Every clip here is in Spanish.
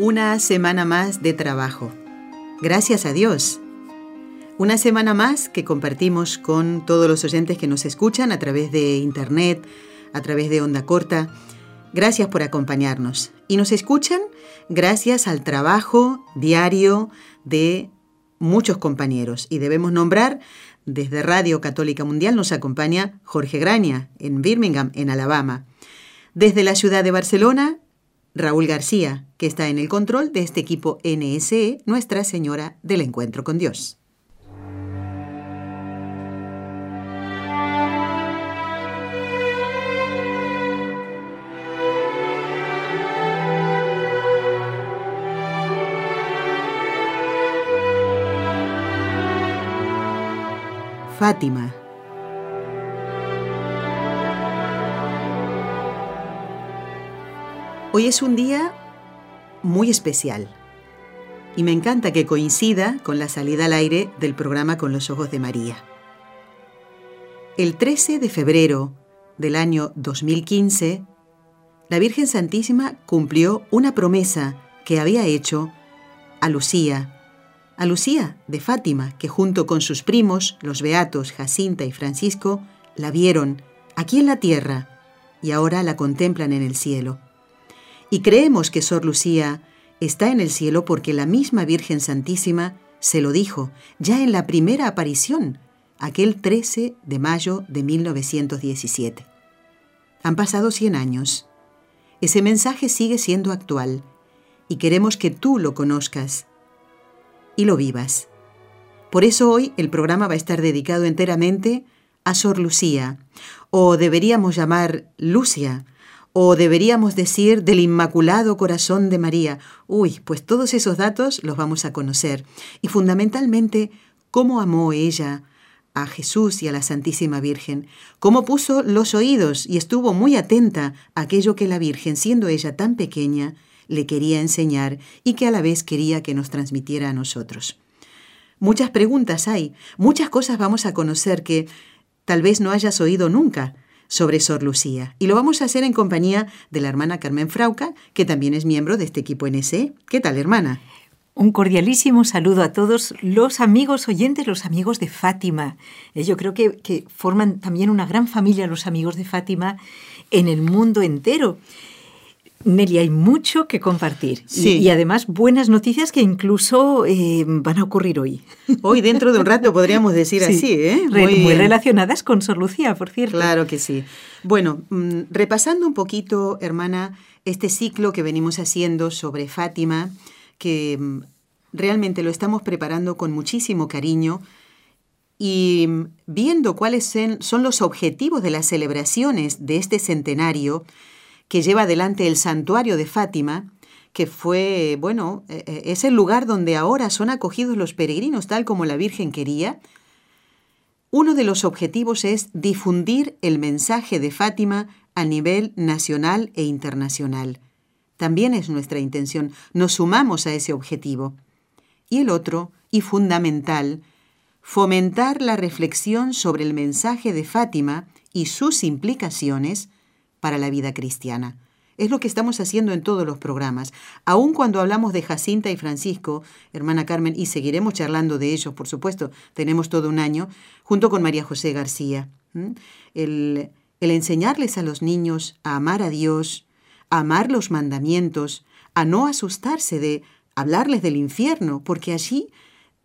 Una semana más de trabajo. Gracias a Dios. Una semana más que compartimos con todos los oyentes que nos escuchan a través de Internet, a través de Onda Corta. Gracias por acompañarnos. Y nos escuchan gracias al trabajo diario de muchos compañeros. Y debemos nombrar, desde Radio Católica Mundial nos acompaña Jorge Graña, en Birmingham, en Alabama. Desde la ciudad de Barcelona, Raúl García, que está en el control de este equipo NSE, Nuestra Señora del Encuentro con Dios. Fátima. Hoy es un día muy especial y me encanta que coincida con la salida al aire del programa Con los Ojos de María. El 13 de febrero del año 2015, la Virgen Santísima cumplió una promesa que había hecho a Lucía, a Lucía de Fátima, que junto con sus primos, los beatos Jacinta y Francisco, la vieron aquí en la tierra y ahora la contemplan en el cielo. Y creemos que Sor Lucía está en el cielo porque la misma Virgen Santísima se lo dijo ya en la primera aparición, aquel 13 de mayo de 1917. Han pasado 100 años. Ese mensaje sigue siendo actual y queremos que tú lo conozcas y lo vivas. Por eso hoy el programa va a estar dedicado enteramente a Sor Lucía, o deberíamos llamar Lucia, o deberíamos decir del Inmaculado Corazón de María. Uy, pues todos esos datos los vamos a conocer. Y fundamentalmente, cómo amó ella a Jesús y a la Santísima Virgen, cómo puso los oídos y estuvo muy atenta a aquello que la Virgen, siendo ella tan pequeña, le quería enseñar y que a la vez quería que nos transmitiera a nosotros. Muchas preguntas hay, muchas cosas vamos a conocer que tal vez no hayas oído nunca, sobre Sor Lucía. Y lo vamos a hacer en compañía de la hermana Carmen Frauca, que también es miembro de este equipo NSE. ¿Qué tal, hermana? Un cordialísimo saludo a todos los amigos oyentes, los amigos de Fátima. Eh, yo creo que, que forman también una gran familia los amigos de Fátima en el mundo entero. Nelly, hay mucho que compartir. Y, además buenas noticias que incluso eh, van a ocurrir hoy. Hoy, dentro de un rato, podríamos decir así, ¿eh? Muy, relacionadas con Sor Lucía, por cierto. Claro que sí. Bueno, mm, repasando un poquito, hermana, este ciclo que venimos haciendo sobre Fátima, que mm, realmente lo estamos preparando con muchísimo cariño y mm, viendo cuáles son los objetivos de las celebraciones de este centenario, que lleva adelante el santuario de Fátima, que fue, bueno, eh, eh, es el lugar donde ahora son acogidos los peregrinos tal como la Virgen quería. Uno de los objetivos es difundir el mensaje de Fátima a nivel nacional e internacional. También es nuestra intención, nos sumamos a ese objetivo. Y el otro, y fundamental, fomentar la reflexión sobre el mensaje de Fátima y sus implicaciones para la vida cristiana. Es lo que estamos haciendo en todos los programas. Aun cuando hablamos de Jacinta y Francisco, hermana Carmen, y seguiremos charlando de ellos, por supuesto, tenemos todo un año, junto con María José García. El, enseñarles a los niños a amar a Dios, a amar los mandamientos, a no asustarse de hablarles del infierno, porque allí,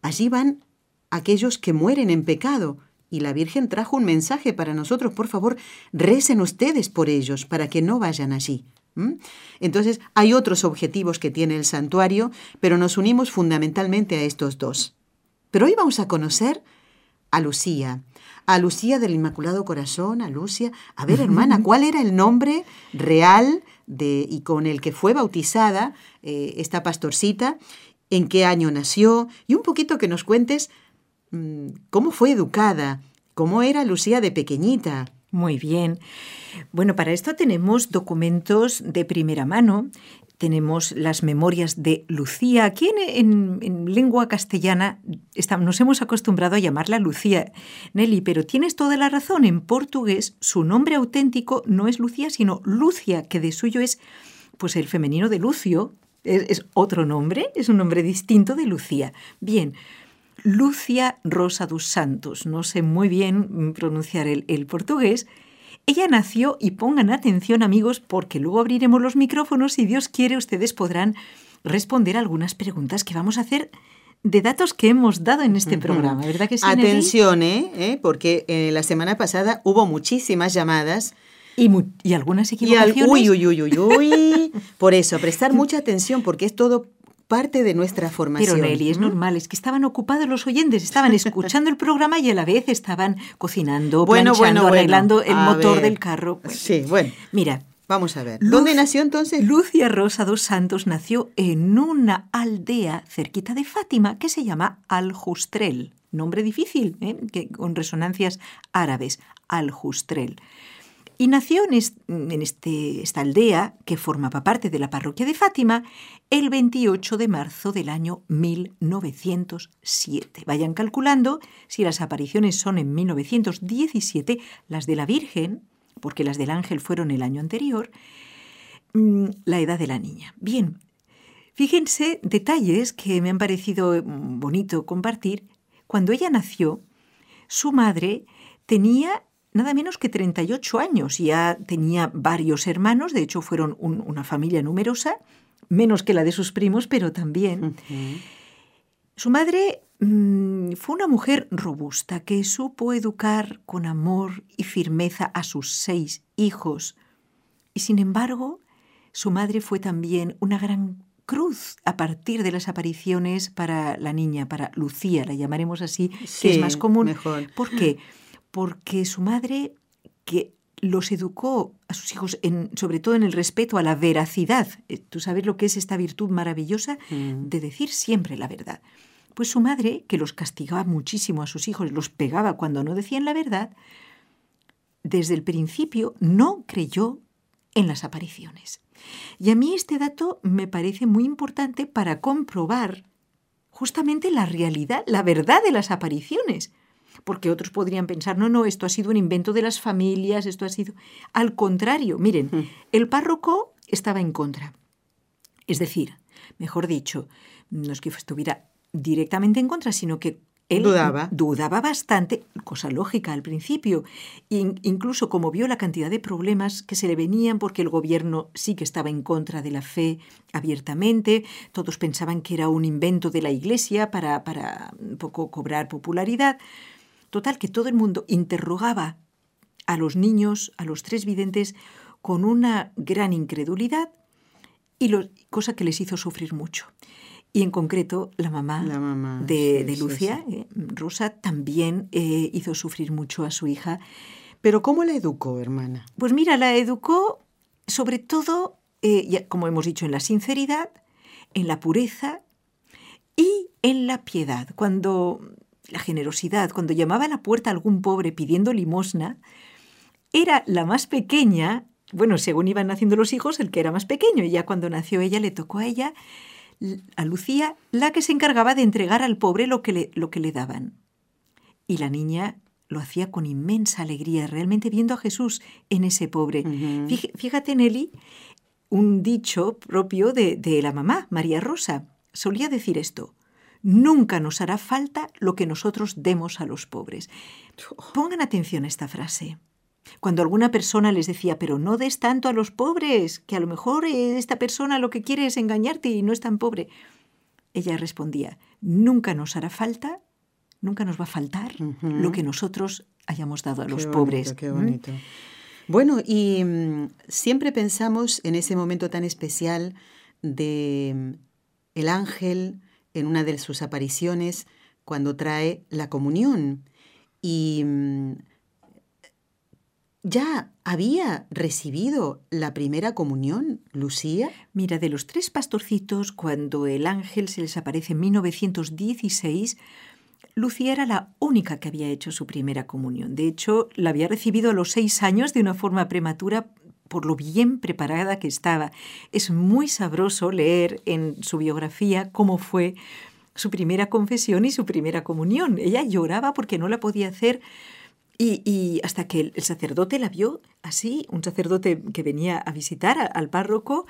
allí van aquellos que mueren en pecado, y la Virgen trajo un mensaje para nosotros, por favor, recen ustedes por ellos para que no vayan allí. Entonces, hay otros objetivos que tiene el santuario, pero nos unimos fundamentalmente a estos dos. Pero hoy vamos a conocer a Lucía, a Lucía del Inmaculado Corazón, a Lucia. A ver, hermana, ¿cuál era el nombre real de, y con el que fue bautizada eh, esta pastorcita? ¿En qué año nació? Y un poquito que nos cuentes cómo fue educada, cómo era Lucía de pequeñita. Muy bien. Bueno, para esto tenemos documentos de primera mano tenemos las memorias de Lucía. Aquí en, lengua castellana nos hemos acostumbrado a llamarla Lucía, Nelly, pero tienes toda la razón. En portugués su nombre auténtico no es Lucía, sino Lucia, que de suyo es pues el femenino de Lucio. Es, otro nombre, es un nombre distinto de Lucía. Bien, Lucia Rosa dos Santos. No sé muy bien pronunciar el portugués, ella nació, y pongan atención amigos, porque luego abriremos los micrófonos y Dios quiere ustedes podrán responder algunas preguntas que vamos a hacer de datos que hemos dado en este programa, ¿verdad que sí? Atención, ¿eh? ¿eh? Porque eh, la semana pasada hubo muchísimas llamadas. Y, y algunas equivocaciones. uy, uy, uy, uy, uy. Por eso, prestar mucha atención porque es todo parte de nuestra formación. Pero Nelly, es normal, es que estaban ocupados los oyentes, estaban escuchando el programa y a la vez estaban cocinando, bueno, planchando, arreglando el motor del carro. sí, bueno. Mira, Vamos a ver. ¿Dónde nació entonces? Lucia Rosa dos Santos nació en una aldea cerquita de Fátima que se llama Aljustrel. Nombre difícil, ¿eh? que, con resonancias árabes. Aljustrel. Y nació en, este, esta aldea, que formaba parte de la parroquia de Fátima, el 28 de marzo del año 1907. Vayan calculando si las apariciones son en 1917, las de la Virgen, porque las del ángel fueron el año anterior, mm, la edad de la niña. Bien, fíjense detalles que me han parecido mm, bonito compartir. Cuando ella nació, su madre tenía nada menos que 38 años. Ya tenía varios hermanos, de hecho fueron una familia numerosa, menos que la de sus primos, pero también. Su madre mm, fue una mujer robusta que supo educar con amor y firmeza a sus seis hijos. Y sin embargo, su madre fue también una gran cruz a partir de las apariciones para la niña, para Lucía, la llamaremos así, que es más común. Mejor. ¿Por qué? porque su madre, que los educó a sus hijos, en, sobre todo en el respeto a la veracidad, eh, tú sabes lo que es esta virtud maravillosa mm. de decir siempre la verdad. Pues su madre, que los castigaba muchísimo a sus hijos, los pegaba cuando no decían la verdad, desde el principio no creyó en las apariciones. Y a mí este dato me parece muy importante para comprobar justamente la realidad, la verdad de las apariciones porque otros podrían pensar, no, no, esto ha sido un invento de las familias, esto ha sido... Al contrario, miren, hmm. el párroco estaba en contra. Es decir, mejor dicho, no es que estuviera directamente en contra, sino que él dudaba. dudaba bastante, cosa lógica al principio, incluso como vio la cantidad de problemas que se le venían porque el gobierno sí que estaba en contra de la fe abiertamente, todos pensaban que era un invento de la Iglesia para, para un poco cobrar popularidad. Total, que todo el mundo interrogaba a los niños, a los tres videntes, con una gran incredulidad, y cosa que les hizo sufrir mucho. Y en concreto, la mamá, de, Lucia, eh, Rosa, también eh, hizo sufrir mucho a su hija. ¿Pero cómo la educó, hermana? Pues mira, la educó sobre todo, eh, como hemos dicho, en la sinceridad, en la pureza y en la piedad. Cuando la generosidad, cuando llamaba a la puerta a algún pobre pidiendo limosna, era la más pequeña, bueno, según iban naciendo los hijos, el que era más pequeño, y ya cuando nació ella le tocó a ella, a Lucía, la que se encargaba de entregar al pobre lo que le, lo que le daban. Y la niña lo hacía con inmensa alegría, realmente viendo a Jesús en ese pobre. Fíjate, Nelly, un dicho propio de, de la mamá, María Rosa. Solía decir esto, Nunca nos hará falta lo que nosotros demos a los pobres. Pongan atención a esta frase. Cuando alguna persona les decía, pero no des tanto a los pobres, que a lo mejor esta persona lo que quiere es engañarte y no es tan pobre. Ella respondía, nunca nos hará falta, nunca nos va a faltar lo que nosotros hayamos dado a los pobres. qué bonito. Bueno, y mm, siempre pensamos en ese momento tan especial de mm, el ángel en una de sus apariciones cuando trae la comunión. y mm, ¿Ya había recibido la primera comunión, Lucía? Mira, de los tres pastorcitos, cuando el ángel se les aparece en 1916, Lucía era la única que había hecho su primera comunión. De hecho, la había recibido a los seis años de una forma prematura por lo bien preparada que estaba. Es muy sabroso leer en su biografía cómo fue su primera confesión y su primera comunión. Ella lloraba porque no la podía hacer y, hasta que el, sacerdote la vio así, un sacerdote que venía a visitar al párroco,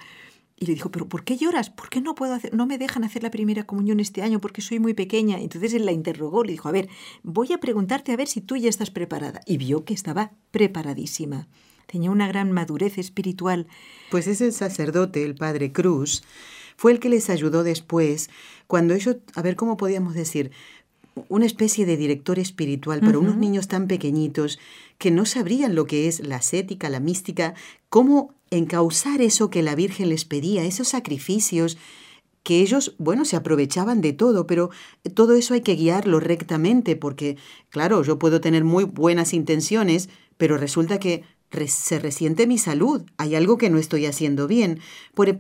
y le dijo, pero ¿por qué lloras? ¿Por qué no puedo hacer, no me dejan hacer la primera comunión este año porque soy muy pequeña? Entonces él la interrogó, le dijo, a ver, voy a preguntarte a ver si tú ya estás preparada. Y vio que estaba preparadísima. Tenía una gran madurez espiritual. Pues ese sacerdote, el padre Cruz, fue el que les ayudó después, cuando ellos, a ver cómo podíamos decir, una especie de director espiritual para unos niños tan pequeñitos que no sabrían lo que es la ascética, la mística, cómo encauzar eso que la Virgen les pedía, esos sacrificios, que ellos, bueno, se aprovechaban de todo, pero todo eso hay que guiarlo rectamente, porque, claro, yo puedo tener muy buenas intenciones, pero resulta que se resiente mi salud, hay algo que no estoy haciendo bien.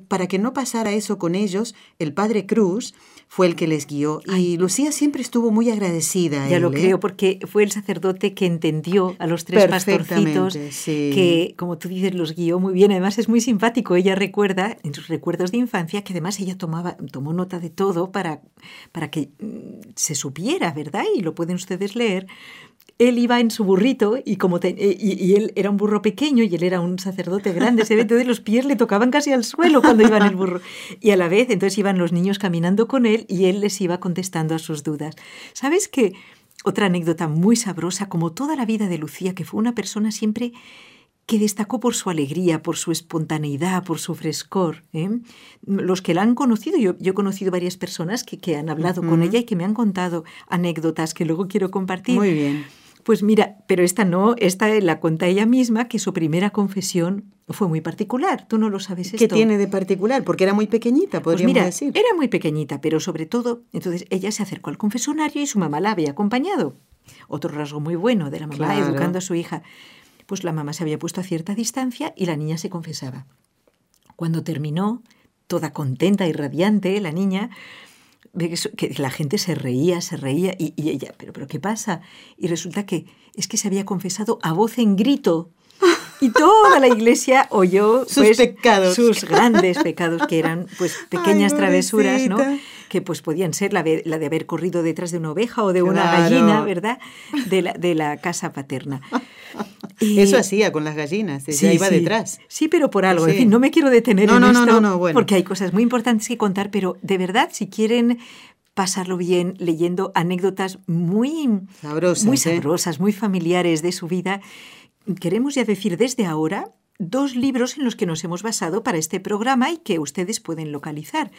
para que no pasara eso con ellos, el padre Cruz fue el que les guió y Lucía siempre estuvo muy agradecida. ya lo ¿eh? creo, porque fue el sacerdote que entendió a los tres pastorcitos, que como tú dices los guió muy bien. Además es muy simpático. Ella recuerda en sus recuerdos de infancia que además ella tomaba, tomó nota de todo para, para que mm, se supiera, ¿verdad? Y lo pueden ustedes leer él iba en su burrito y como eh, y, él era un burro pequeño y él era un sacerdote grande, se ve, entonces los pies le tocaban casi al suelo cuando iba en el burro. Y a la vez, entonces iban los niños caminando con él y él les iba contestando a sus dudas. ¿Sabes qué? Otra anécdota muy sabrosa, como toda la vida de Lucía, que fue una persona siempre que destacó por su alegría, por su espontaneidad, por su frescor. ¿eh? Los que la han conocido, yo, he conocido varias personas que, que han hablado con ella y que me han contado anécdotas que luego quiero compartir. Muy bien. Pues mira, pero esta no, esta la cuenta ella misma, que su primera confesión fue muy particular. Tú no lo sabes esto. ¿Qué tiene de particular? Porque era muy pequeñita, pues podríamos mira, decir. Era muy pequeñita, pero sobre todo, entonces ella se acercó al confesonario y su mamá la había acompañado. Otro rasgo muy bueno de la mamá educando a su hija. Pues la mamá se había puesto a cierta distancia y la niña se confesaba. Cuando terminó, toda contenta y radiante, la niña, que la gente se reía, se reía, y, ella, ¿pero, pero qué pasa? Y resulta que es que se había confesado a voz en grito. Y toda la iglesia oyó sus pues, pecados. Sus grandes pecados, que eran pues pequeñas travesuras, ¿no? Que pues podían ser la de, la de, haber corrido detrás de una oveja o de una gallina, ¿verdad? De la, de la casa paterna. Eso hacía con las gallinas, ella iba detrás. Sí, pero por algo. En fin, no me quiero detener en esto porque hay cosas muy importantes que contar, pero de verdad, si quieren pasarlo bien leyendo anécdotas muy sabrosas, muy, ¿eh? sabrosas, muy familiares de su vida, queremos ya decir desde ahora dos libros en los que nos hemos basado para este programa y que ustedes pueden localizar.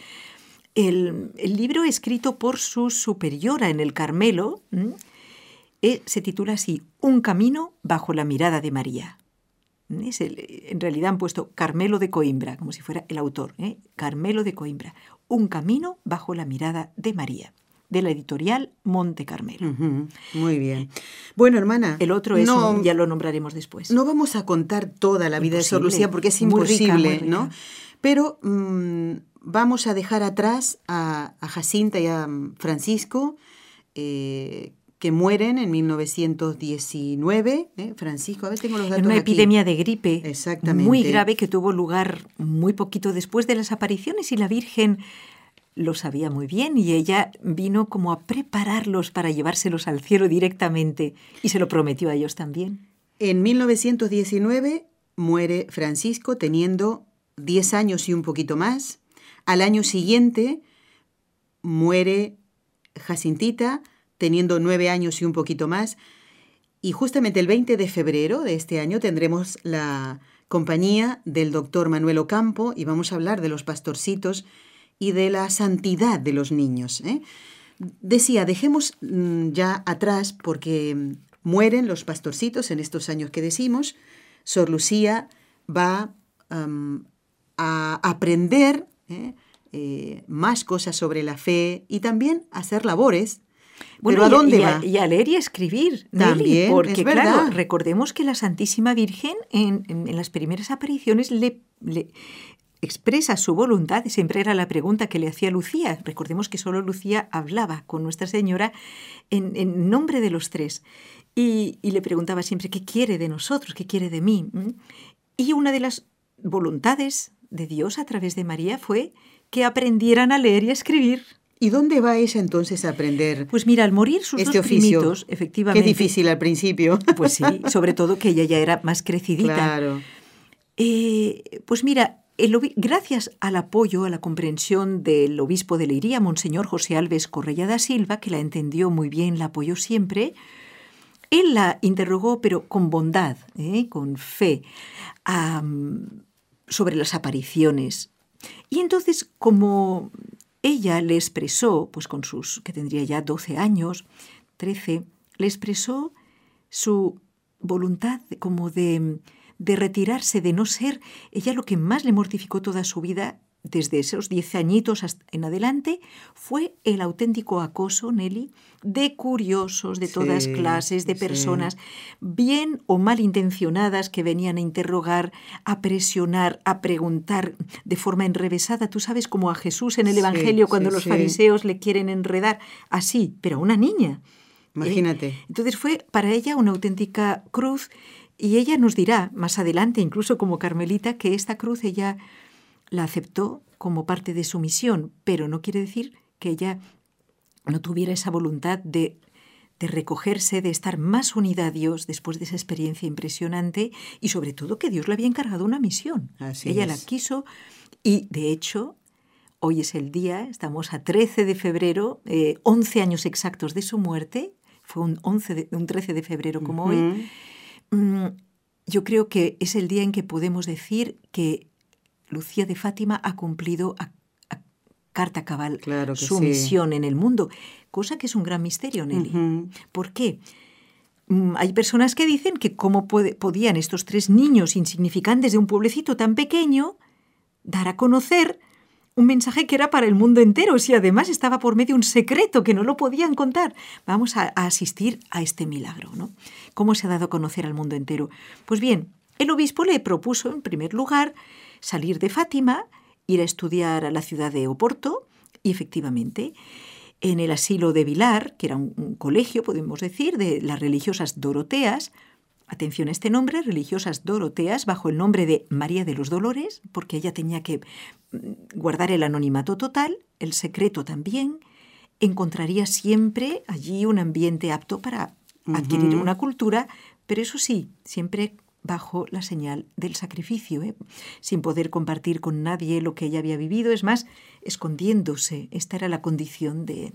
El, libro escrito por su superiora en el Carmelo, eh, se titula así, Un camino bajo la mirada de María. en realidad han puesto Carmelo de Coimbra, como si fuera el autor. ¿eh? Carmelo de Coimbra, Un camino bajo la mirada de María de la editorial Monte Carmelo. muy bien. Bueno, hermana. El otro es ya lo nombraremos después. No vamos a contar toda la vida de Sor Lucía porque es imposible, ¿no? Pero mm, vamos a dejar atrás a, Jacinta y a Francisco, eh, que mueren en 1919. ¿eh? Francisco, a ver, tengo los datos. una epidemia de gripe Exactamente. muy grave que tuvo lugar muy poquito después de las apariciones y la Virgen lo sabía muy bien y ella vino como a prepararlos para llevárselos al cielo directamente y se lo prometió a ellos también. En 1919 muere Francisco teniendo 10 años y un poquito más. Al año siguiente muere Jacintita teniendo nueve años y un poquito más. Y justamente el 20 de febrero de este año tendremos la compañía del doctor Manuel Ocampo y vamos a hablar de los pastorcitos y de la santidad de los niños. ¿eh? Decía, dejemos mm, ya atrás porque mueren los pastorcitos en estos años que decimos. Sor Lucía va a aprender ¿eh? Eh, más cosas sobre la fe y también a hacer labores Bueno, ¿Pero a dónde y va? y a leer y a escribir, También, porque es claro, recordemos que la Santísima Virgen en, en- en las primeras apariciones le, le expresa su voluntad, siempre era la pregunta que le hacía Lucía. Recordemos que solo Lucía hablaba con Nuestra Señora en, en nombre de los tres y, y le preguntaba siempre qué quiere de nosotros, qué quiere de mí. Y una de las voluntades de Dios a través de María fue que aprendieran a leer y a escribir. ¿Y dónde va ella entonces a aprender Pues mira, al morir sus este dos oficio? primitos, efectivamente. Qué difícil al principio. Pues sí, sobre todo que ella ya era más crecidita. Claro. Eh, pues mira, gracias al apoyo, a la comprensión del obispo de Leiría, Monseñor José Alves Correia da Silva, que la entendió muy bien, la apoyó siempre, él la interrogó, pero con bondad, ¿eh? con fe, sobre las apariciones. Y entonces, como ella le expresó, pues con sus, que tendría ya 12 años, 13, le expresó su voluntad como de, de retirarse, de no ser, ella lo que más le mortificó toda su vida, desde esos 10 añitos hasta en adelante, fue el auténtico acoso, Nelly, de curiosos de todas Sí, clases, de sí. personas bien o mal intencionadas que venían a interrogar, a presionar, a preguntar de forma enrevesada. Tú sabes como a Jesús en el Sí, Evangelio cuando los fariseos le quieren enredar, así, pero a una niña. Imagínate. Entonces fue para ella una auténtica cruz y ella nos dirá más adelante, incluso como Carmelita, que esta cruz ella la aceptó como parte de su misión, pero no quiere decir que ella no tuviera esa voluntad de, de recogerse, de estar más unida a Dios después de esa experiencia impresionante y sobre todo que Dios le había encargado una misión. Así ella es. la quiso y de hecho hoy es el día, estamos a 13 de febrero, eh, 11 años exactos de su muerte, fue un, 11 de- un 13 de febrero como hoy. Yo creo que es el día en que podemos decir que Lucía de Fátima ha cumplido a, a carta cabal Claro su sí. misión en el mundo, cosa que es un gran misterio, Nelly. ¿Por qué? Mm, Hay personas que dicen que cómo puede- podían estos tres niños insignificantes de un pueblecito tan pequeño dar a conocer un mensaje que era para el mundo entero, si además estaba por medio un secreto que no lo podían contar. Vamos a, asistir a este milagro, ¿no? ¿Cómo se ha dado a conocer al mundo entero? Pues bien, el obispo le propuso, en primer lugar, salir de Fátima, ir a estudiar a la ciudad de Oporto, y efectivamente, en el asilo de Vilar, que era un colegio, podemos decir, de las religiosas doroteas, atención a este nombre, religiosas doroteas, bajo el nombre de María de los Dolores, porque ella tenía que mm, guardar el anonimato total, el secreto también, encontraría siempre allí un ambiente apto para adquirir una cultura, pero eso sí, siempre bajo la señal del sacrificio, ¿eh? sin poder compartir con nadie lo que ella había vivido, es más, escondiéndose. Esta era la condición de...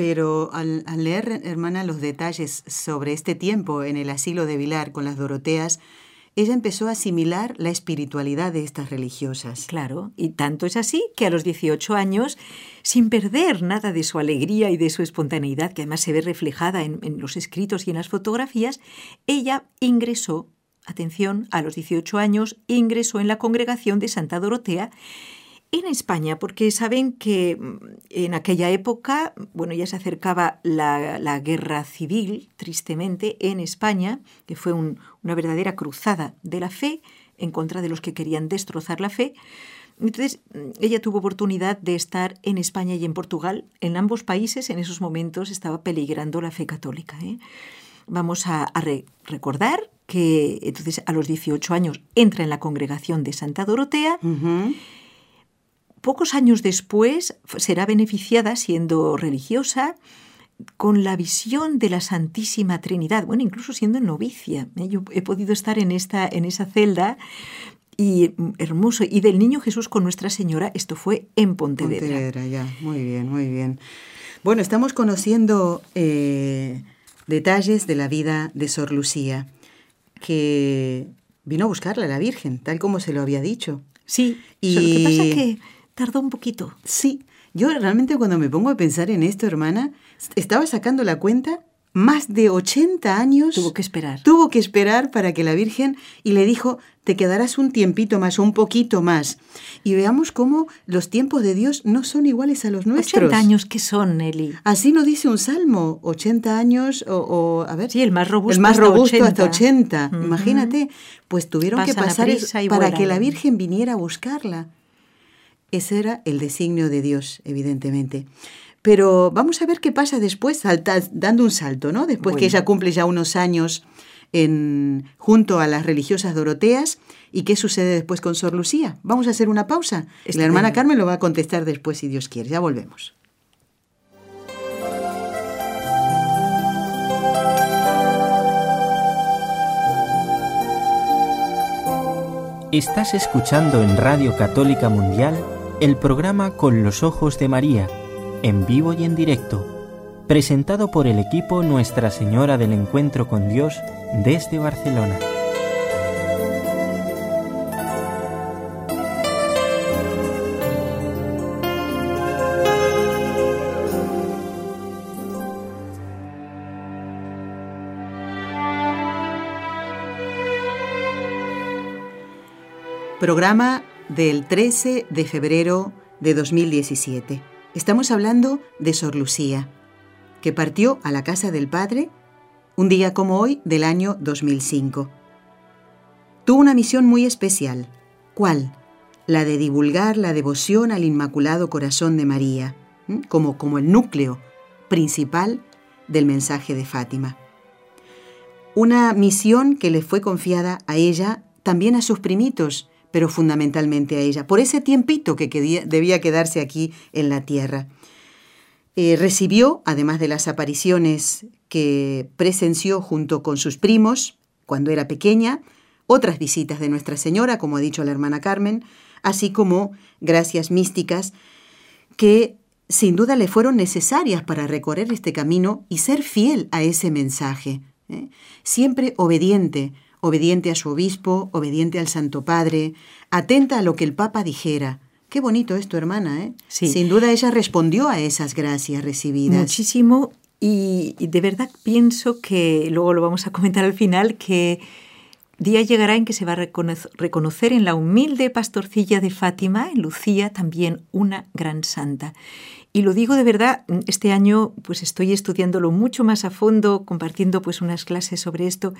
Pero al, leer, hermana, los detalles sobre este tiempo en el asilo de Vilar con las Doroteas, ella empezó a asimilar la espiritualidad de estas religiosas. Claro, y tanto es así que a los 18 años, sin perder nada de su alegría y de su espontaneidad, que además se ve reflejada en, en los escritos y en las fotografías, ella ingresó, atención, a los 18 años, ingresó en la congregación de Santa Dorotea en España, porque saben que mm, en aquella época, bueno, ya se acercaba la, guerra civil, tristemente, en España, que fue un- una verdadera cruzada de la fe en contra de los que querían destrozar la fe. Entonces, mm, ella tuvo oportunidad de estar en España y en Portugal. En ambos países, en esos momentos, estaba peligrando la fe católica. ¿eh? Vamos a, a re- recordar que entonces a los 18 años entra en la congregación de Santa Dorotea. Pocos años después será beneficiada siendo religiosa con la visión de la Santísima Trinidad, bueno, incluso siendo novicia. ¿eh? Yo he podido estar en, esta, en esa celda y mm, hermoso. Y del Niño Jesús con Nuestra Señora, esto fue en Pontevedra. Pontevedra, ya. Muy bien, muy bien. Bueno, estamos conociendo eh, detalles de la vida de Sor Lucía, que vino a buscarla la Virgen, tal como se lo había dicho. Sí, Y- que pasa que tardó un poquito. Sí, yo realmente cuando me pongo a pensar en esto, hermana, estaba sacando la cuenta más de 80 años. Tuvo que esperar. Tuvo que esperar para que la Virgen y le dijo, te quedarás un tiempito más, un poquito más. Y veamos cómo los tiempos de Dios no son iguales a los nuestros. 80 años, ¿qué son, Nelly? Así no dice un salmo, 80 años o, a ver. Sí, el más robusto. El más robusto hasta 80. Imagínate, pues tuvieron que pasar para que la Virgen viniera a buscarla. Ese era el designio de Dios, evidentemente. Pero vamos a ver qué pasa después, dando un salto, ¿no? Después que ella cumple ya unos años en, junto a las religiosas doroteas. ¿Y qué sucede después con Sor Lucía? Vamos a hacer una pausa. la hermana Carmen lo va a contestar después, si Dios quiere. Ya volvemos. Estás escuchando en Radio Católica Mundial el programa Con los Ojos de María en vivo y en directo, presentado por el equipo Nuestra Señora del Encuentro con Dios desde Barcelona. Programa del 13 de febrero de 2017. Estamos hablando de Sor Lucía, que partió a la casa del Padre un día como hoy del año 2005. Tuvo una misión muy especial. ¿Cuál? La de divulgar la devoción al Inmaculado Corazón de María, como, como el núcleo principal del mensaje de Fátima. Una misión que le fue confiada a ella, también a sus primitos, pero fundamentalmente a ella, por ese tiempito que debía quedarse aquí en la tierra. Eh, recibió, además de las apariciones que presenció junto con sus primos cuando era pequeña, otras visitas de Nuestra Señora, como ha dicho la hermana Carmen, así como gracias místicas que sin duda le fueron necesarias para recorrer este camino y ser fiel a ese mensaje, ¿eh? siempre obediente, obediente a su obispo, obediente al Santo Padre, atenta a lo que el Papa dijera. Qué bonito esto, hermana, ¿eh? Sí. Sin duda ella respondió a esas gracias recibidas. Muchísimo y, de verdad pienso que, luego lo vamos a comentar al final, que día llegará en que se va a reconocer en la humilde pastorcilla de Fátima, en Lucía, también una gran santa. Y lo digo de verdad, este año pues estoy estudiándolo mucho más a fondo, compartiendo pues unas clases sobre esto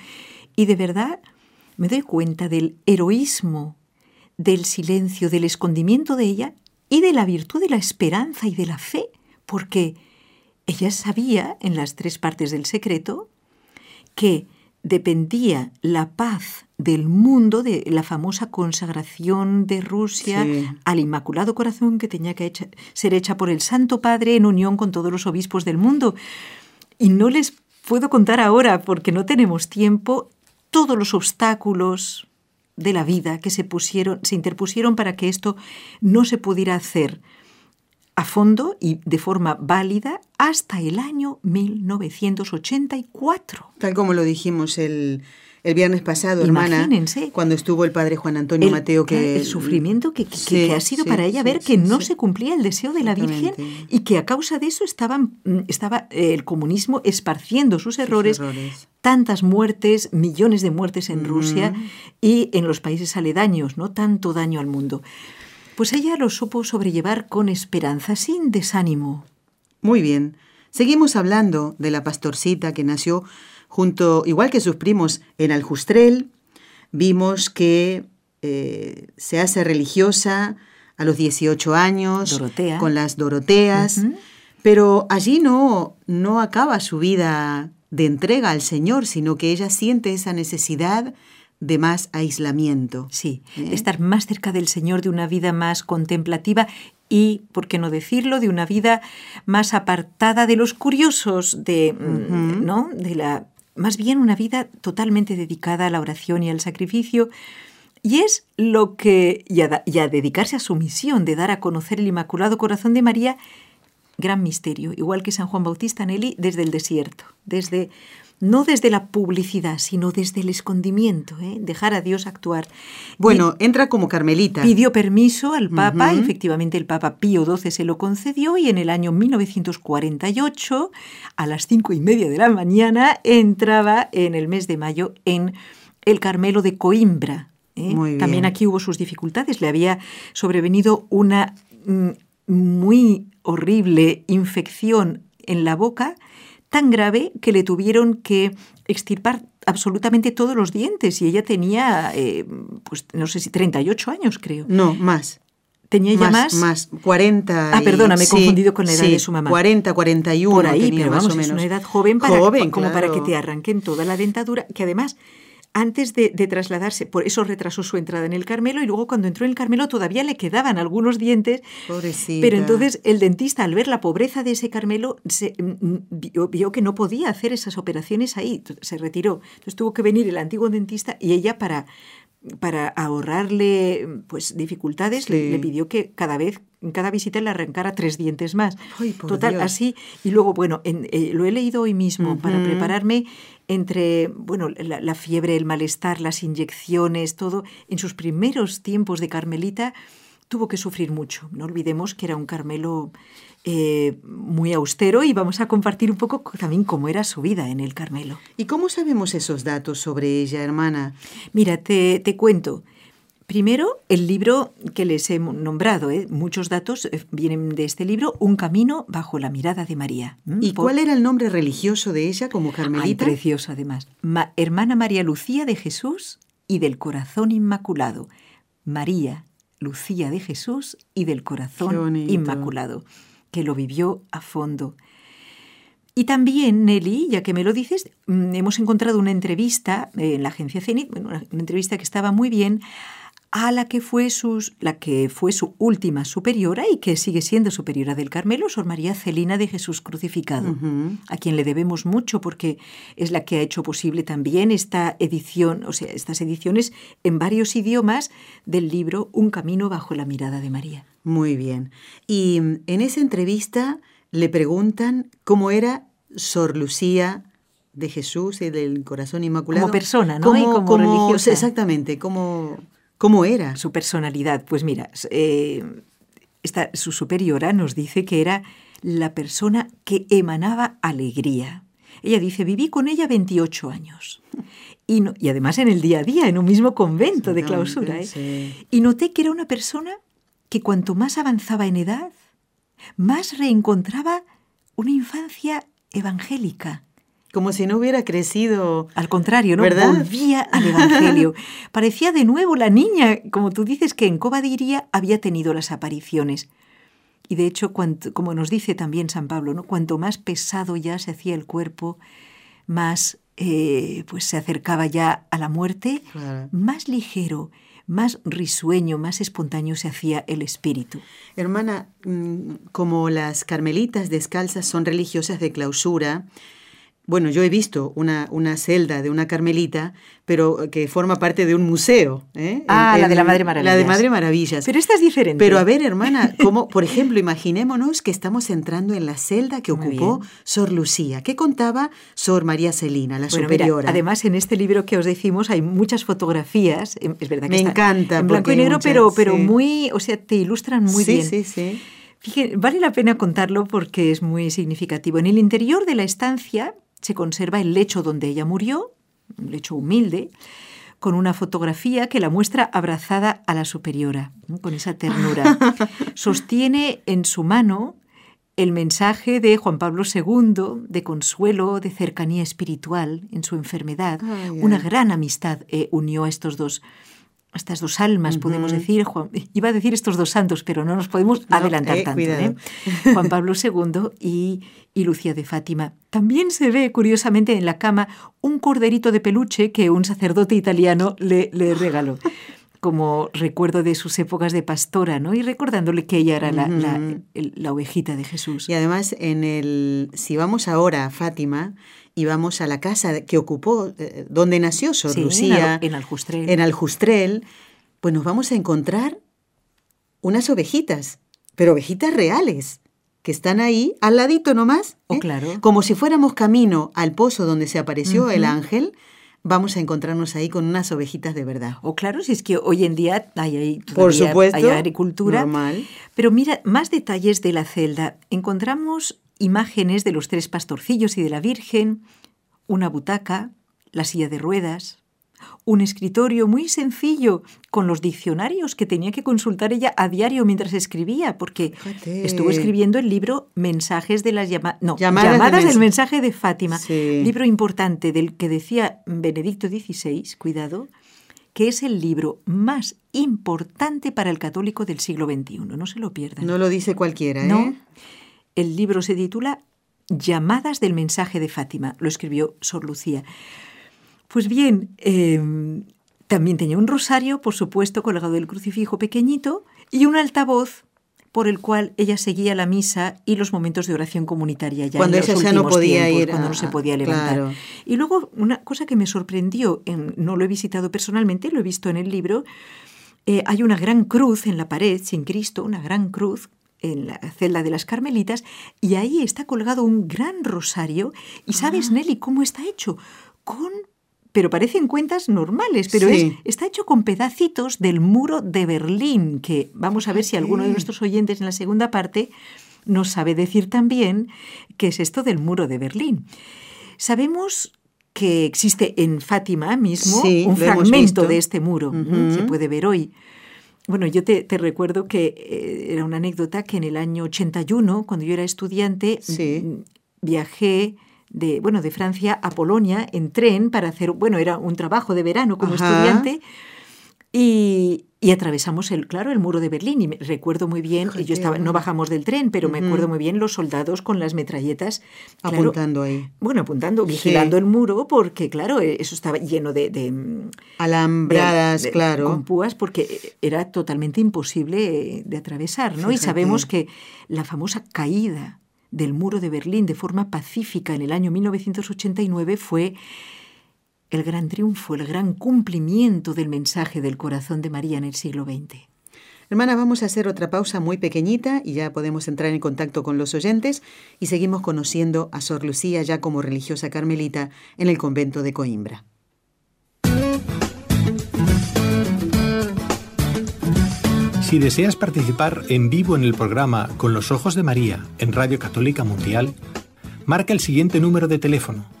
y de verdad me doy cuenta del heroísmo, del silencio, del escondimiento de ella y de la virtud de la esperanza y de la fe, porque ella sabía en las tres partes del secreto que dependía la paz del mundo, de la famosa consagración de Rusia al Inmaculado Corazón que tenía que ser hecha por el Santo Padre en unión con todos los obispos del mundo. Y no les puedo contar ahora, porque no tenemos tiempo, todos los obstáculos de la vida que se pusieron, se interpusieron para que esto no se pudiera hacer a fondo y de forma válida hasta el año 1984. Tal como lo dijimos el, el viernes pasado, hermana, cuando estuvo el padre Juan Antonio Mateo, que el sufrimiento que, ha sido para ella ver que no se cumplía el deseo de la Virgen y que a causa de eso estaban, mm, estaba eh, el comunismo esparciendo sus errores, tantas muertes, millones de muertes en Rusia y en los países aledaños, no tanto daño al mundo. Pues ella lo supo sobrellevar con esperanza, sin desánimo. Muy bien. Seguimos hablando de la pastorcita que nació junto, igual que sus primos, en Aljustrel. Vimos que eh, se hace religiosa a los 18 años con las Doroteas, pero allí no, no acaba su vida de entrega al Señor, sino que ella siente esa necesidad de más aislamiento. Sí, de ¿Eh? estar más cerca del Señor, de una vida más contemplativa y, por qué no decirlo, de una vida más apartada de los curiosos, de, mm, ¿no? de la, más bien una vida totalmente dedicada a la oración y al sacrificio. Y es lo que, y a, dedicarse a su misión de dar a conocer el Inmaculado Corazón de María, gran misterio, igual que San Juan Bautista Nelly, desde el desierto, desde no desde la publicidad, sino desde el escondimiento, ¿eh? dejar a Dios actuar. Bueno, entra como carmelita. Pidió permiso al Papa, efectivamente el Papa Pío XII se lo concedió y en el año 1948, a las cinco y media de la mañana, entraba en el mes de mayo en el Carmelo de Coimbra. ¿eh? También aquí hubo sus dificultades, le había sobrevenido una mm, muy horrible infección en la boca, tan grave que le tuvieron que extirpar absolutamente todos los dientes y ella tenía, eh, pues no sé si 38 años creo. No, más. ¿Tenía ya más? Más, 40. Ah, perdona, me he confundido con la edad de su mamá. 40, 41. Por ahí, pero vamos, es una edad joven, para, como para que te arranquen toda la dentadura, que además antes de, trasladarse, por eso retrasó su entrada en el Carmelo y luego cuando entró en el Carmelo todavía le quedaban algunos dientes. Pobrecita. Pero entonces el dentista al ver la pobreza de ese Carmelo se, mm, mm, vio, que no podía hacer esas operaciones ahí, se retiró. Entonces tuvo que venir el antiguo dentista y ella para, para ahorrarle pues dificultades le, pidió que cada vez en cada visita le arrancara tres dientes más. Total, así. Y luego, bueno, eh, lo he leído hoy mismo para prepararme entre, bueno, la, fiebre, el malestar, las inyecciones, todo. En sus primeros tiempos de Carmelita tuvo que sufrir mucho. No olvidemos que era un Carmelo eh, muy austero y vamos a compartir un poco también cómo era su vida en el Carmelo. ¿Y cómo sabemos esos datos sobre ella, hermana? Mira, te, te cuento. Primero, el libro que les he nombrado, ¿eh? muchos datos eh, vienen de este libro, Un camino bajo la mirada de María. ¿Y cuál era el nombre religioso de ella como carmelita? Ay, precioso además. Hermana María Lucía de Jesús y del Corazón Inmaculado. María Lucía de Jesús y del Corazón Inmaculado, que lo vivió a fondo. Y también, Nelly, ya que me lo dices, mm, hemos encontrado una entrevista en la agencia CENIT, una entrevista que estaba muy bien, a la que fue, sus, la que fue su última superiora y que sigue siendo superiora del Carmelo, Sor María Celina de Jesús Crucificado, a quien le debemos mucho porque es la que ha hecho posible también esta edición, o sea, estas ediciones en varios idiomas del libro Un camino bajo la mirada de María. Muy bien. Y en esa entrevista le preguntan cómo era Sor Lucía de Jesús y del Corazón Inmaculado. Como persona, ¿no? Como, como religiosa. Exactamente, como ¿Cómo era? Su personalidad. Pues mira, eh, esta, su superiora nos dice que era la persona que emanaba alegría. Ella dice, viví con ella 28 años. Y, y además en el día a día, en un mismo convento de clausura. ¿eh? Y noté que era una persona que cuanto más avanzaba en edad, más reencontraba una infancia evangélica como si no hubiera crecido. Al contrario, ¿no? ¿verdad? Volvía al Evangelio. Parecía de nuevo la niña, como tú dices, que en Cobadiría había tenido las apariciones. Y de hecho, como nos dice también San Pablo, ¿no? cuanto más pesado ya se hacía el cuerpo, más eh, pues se acercaba ya a la muerte, más ligero, más risueño, más espontáneo se hacía el espíritu. Hermana, mm, como las carmelitas descalzas son religiosas de clausura, bueno, yo he visto una, una celda de una carmelita, pero que forma parte de un museo. ¿eh? Ah, la de la Madre Maravillas. La de Madre Maravillas. Pero esta es diferente. Pero a ver, hermana, como, por ejemplo, imaginémonos que estamos entrando en la celda que ocupó Sor Lucía. ¿Qué contaba Sor María Celina, la superiora? además, en este libro que os decimos hay muchas fotografías. Em, es verdad que Me encanta. En blanco y negro, pero, pero muy, o sea, te ilustran muy bien. Sí, sí, sí. vale la pena contarlo porque es muy significativo. En el interior de la estancia se conserva el lecho donde ella murió, un lecho humilde, con una fotografía que la muestra abrazada a la superiora, con esa ternura. Sostiene en su mano el mensaje de Juan Pablo II de consuelo, de cercanía espiritual en su enfermedad. Una gran amistad eh, unió a estos dos estas dos almas, podemos decir, Juan, iba a decir estos dos santos, pero no nos podemos adelantar eh, tanto. ¿eh? Juan Pablo II y, y, Lucía de Fátima. También se ve, curiosamente, en la cama un corderito de peluche que un sacerdote italiano le, le regaló como recuerdo de sus épocas de pastora, ¿no? Y recordándole que ella era la, la, ovejita de Jesús. Y además, en el, si vamos ahora a Fátima y vamos a la casa que ocupó, eh, donde nació Sor Lucía, en, Aljustrel. en Aljustrel, pues nos vamos a encontrar unas ovejitas, pero ovejitas reales. que están ahí, al ladito nomás, Oh, ¿eh? claro. como si fuéramos camino al pozo donde se apareció el ángel, vamos a encontrarnos ahí con unas ovejitas de verdad. O claro, si es que hoy en día hay, hay, Por supuesto, hay agricultura. normal. Pero mira, más detalles de la celda. Encontramos imágenes de los tres pastorcillos y de la Virgen, una butaca, la silla de ruedas, un escritorio muy sencillo con los diccionarios que tenía que consultar ella a diario mientras escribía, porque Fíjate. estuvo escribiendo el libro Mensajes de las llama no, Llamadas llamadas, de del mens- mensaje de Fátima, Sí. libro importante del que decía Benedicto XVI, cuidado, que es el libro más importante para el católico del siglo XXI. No se lo pierdan. No lo dice cualquiera, ¿eh? No. El libro se titula Llamadas del mensaje de Fátima. Lo escribió Sor Lucía. Pues bien, eh, también tenía un rosario, por supuesto, colgado del crucifijo pequeñito, y un altavoz por el cual ella seguía la misa y los momentos de oración comunitaria ya Cuando en los ella ya no podía tiempos, ir cuando no se podía levantar. claro. Y luego una cosa que me sorprendió, en- no lo he visitado personalmente, lo he visto en el libro, eh, hay una gran cruz en la pared, sin Cristo, una gran cruz en la celda de las Carmelitas, y ahí está colgado un gran rosario. ¿Y sabes, Ah. Nelly, cómo está hecho? Con... Pero parecen cuentas normales, pero Sí. es, está hecho con pedacitos del muro de Berlín, que vamos a ver si alguno de nuestros oyentes en la segunda parte nos sabe decir también qué es esto del muro de Berlín. Sabemos que existe en Fátima mismo Sí, un fragmento de este muro, se puede ver hoy. Bueno, yo te, te recuerdo que eh, era una anécdota que en el año 81, cuando yo era estudiante, Sí. mm, viajé de, bueno, de Francia a Polonia en tren para hacer, bueno, era un trabajo de verano como Ajá. estudiante y, y atravesamos el, claro, el muro de Berlín y me recuerdo muy bien, Fíjate, yo estaba, no bajamos del tren, pero me acuerdo muy bien los soldados con las metralletas claro, Apuntando ahí. bueno, apuntando, Sí. vigilando el muro, porque claro, eh, eso estaba lleno de, de, mm, Alambradas, de- de- claro. Con púas, porque era totalmente imposible de atravesar, ¿no? Y sabemos que la famosa caída del muro de Berlín de forma pacífica en el año 1989 fue el gran triunfo, el gran cumplimiento del mensaje del corazón de María en el siglo XX. Hermana, vamos a hacer otra pausa muy pequeñita y ya podemos entrar en contacto con los oyentes y seguimos conociendo a Sor Lucía ya como religiosa carmelita en el convento de Coimbra. Si deseas participar en vivo en el programa Con los Ojos de María en Radio Católica Mundial, marca el siguiente número de teléfono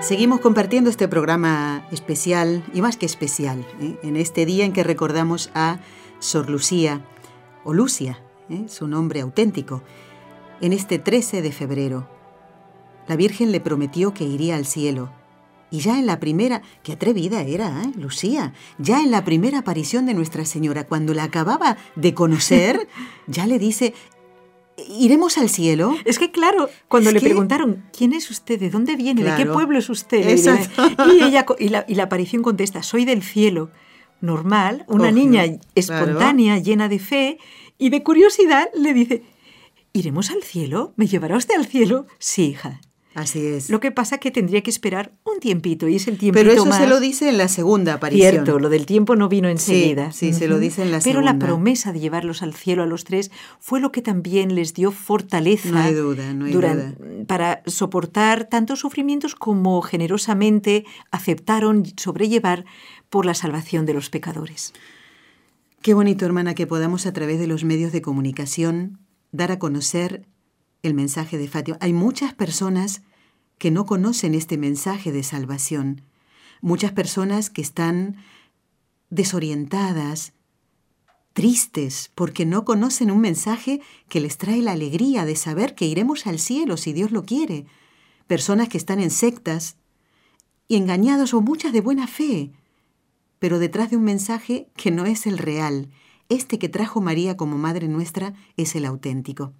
Seguimos compartiendo este programa especial y más que especial, ¿eh? en este día en que recordamos a Sor Lucía, o Lucia, ¿eh? su nombre auténtico, en este 13 de febrero. La Virgen le prometió que iría al cielo. Y ya en la primera, qué atrevida era, ¿eh? Lucía, ya en la primera aparición de Nuestra Señora, cuando la acababa de conocer, ya le dice, ¿iremos al cielo? Es que claro, cuando Es le que- preguntaron quién es usted, de dónde viene, de qué pueblo es usted, Exacto. y ella y la, y la aparición contesta, soy del cielo, normal, una Ojo, niña claro. espontánea, llena de fe, y de curiosidad le dice, ¿iremos al cielo? ¿Me llevará usted al cielo? Sí, hija. Así es. Lo que pasa que tendría que esperar un tiempito y es el tiempito Pero eso más... se lo dice en la segunda aparición. Cierto, lo del tiempo no vino enseguida. sí, se lo dice en la Pero la segunda. promesa de llevarlos al cielo a los tres fue lo que también les dio fortaleza No hay duda, no hay duran- para soportar tantos sufrimientos como generosamente aceptaron sobrellevar por la salvación de los pecadores. Qué bonito, hermana, que podamos a través de los medios de comunicación dar a conocer el mensaje de Fátima. Hay muchas personas que no conocen este mensaje de salvación. Muchas personas que están desorientadas, tristes, porque no conocen un mensaje que les trae la alegría de saber que iremos al cielo si Dios lo quiere. Personas que están en sectas y engañados o muchas de buena fe, pero detrás de un mensaje que no es el real, este que trajo María como Madre nuestra es el auténtico.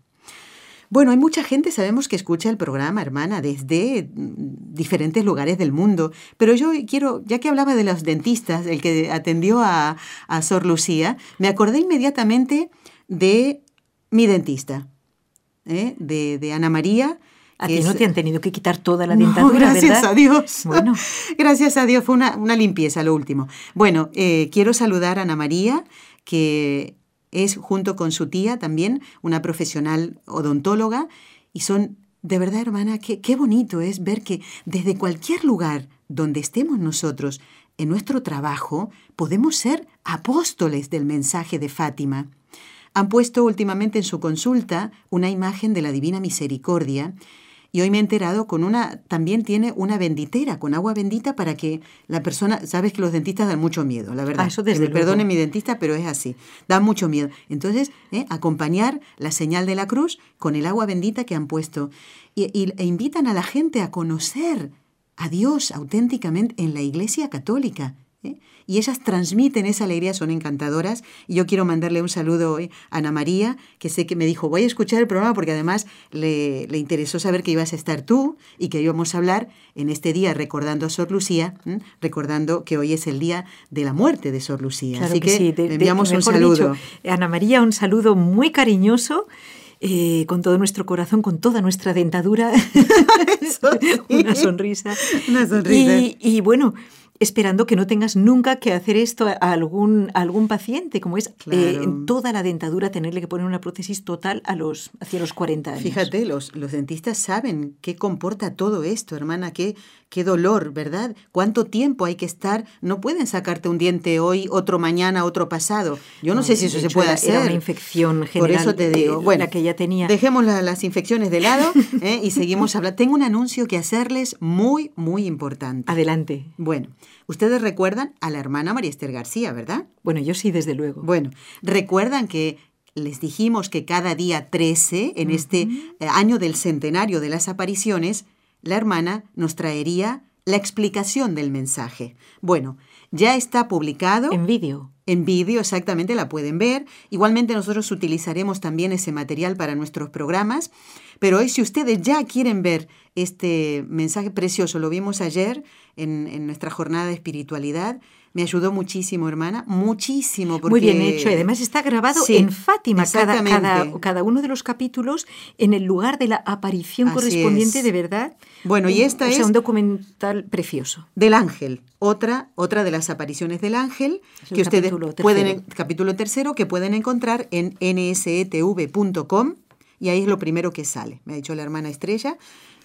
Bueno, hay mucha gente, sabemos que escucha el programa, hermana, desde mm, diferentes lugares del mundo, pero yo quiero, ya que hablaba de los dentistas, el que atendió a, a Sor Lucía, me acordé inmediatamente de mi dentista, ¿eh? de, de Ana María, a ti no te han tenido que quitar toda la dentadura, gracias a Dios. Bueno. gracias a Dios, fue una, una limpieza lo último. Bueno, eh, quiero saludar a Ana María, que es junto con su tía también una profesional odontóloga, y son, de verdad, hermana, qué, qué bonito es ver que desde cualquier lugar donde estemos nosotros, en nuestro trabajo, podemos ser apóstoles del mensaje de Fátima. Han puesto últimamente en su consulta una imagen de la Divina Misericordia y hoy me he enterado con una, también tiene una benditera con agua bendita para que la persona, sabes que los dentistas dan mucho miedo, la verdad. Ah, eso desde Perdone mi dentista, pero es así, da mucho miedo. Entonces, ¿eh? acompañar la señal de la cruz con el agua bendita que han puesto y, e invitan a la gente a conocer a Dios auténticamente en la Iglesia Católica. Y ellas transmiten esa alegría, son encantadoras. Y yo quiero mandarle un saludo hoy a Ana María, que sé que me dijo, voy a escuchar el programa porque además le, le interesó saber que ibas a estar tú y que íbamos a hablar en este día recordando a Sor Lucía, recordando que hoy es el día de la muerte de Sor Lucía. Así que, sí, le enviamos un saludo. Ana María, un saludo muy cariñoso. Eh, con todo nuestro corazón, con toda nuestra dentadura, una sonrisa. Una sonrisa. Y, y bueno, esperando que no tengas nunca que hacer esto a algún, algún paciente, como es eh, toda la dentadura tenerle que poner una prótesis total a los, hacia los 40 años. Fíjate, los, los dentistas saben qué comporta todo esto, hermana, qué, qué dolor, ¿verdad? ¿Cuánto tiempo hay que estar? No pueden sacarte un diente hoy, otro mañana, otro pasado. Yo no, sé si eso se puede hacer. Era una infección general. Por eso te digo, bueno, la que ya tenía. Dejemos las infecciones de lado ¿eh? y seguimos hablando. Tengo un anuncio que hacerles muy, muy importante. Adelante. Bueno. Ustedes recuerdan a la hermana María Esther García, ¿verdad? Bueno, yo sí, desde luego. Bueno, recuerdan que les dijimos que cada día 13, en este eh, año del centenario de las apariciones, la hermana nos traería la explicación del mensaje. Bueno, ya está publicado. En vídeo. En vídeo, exactamente, la pueden ver. Igualmente nosotros utilizaremos también ese material para nuestros programas. Pero hoy si ustedes ya quieren ver este mensaje precioso, lo vimos ayer en, nuestra jornada de espiritualidad, me ayudó muchísimo, hermana, muchísimo. Muy bien hecho. Además está grabado en Fátima, cada, cada, uno de los capítulos en el lugar de la aparición correspondiente de verdad. Bueno, y esta es... un documental precioso. Del ángel. Otra, otra de las apariciones del ángel que ustedes pueden, capítulo tercero, que pueden encontrar en nsetv.com y ahí es lo primero que sale, me ha dicho la hermana Estrella.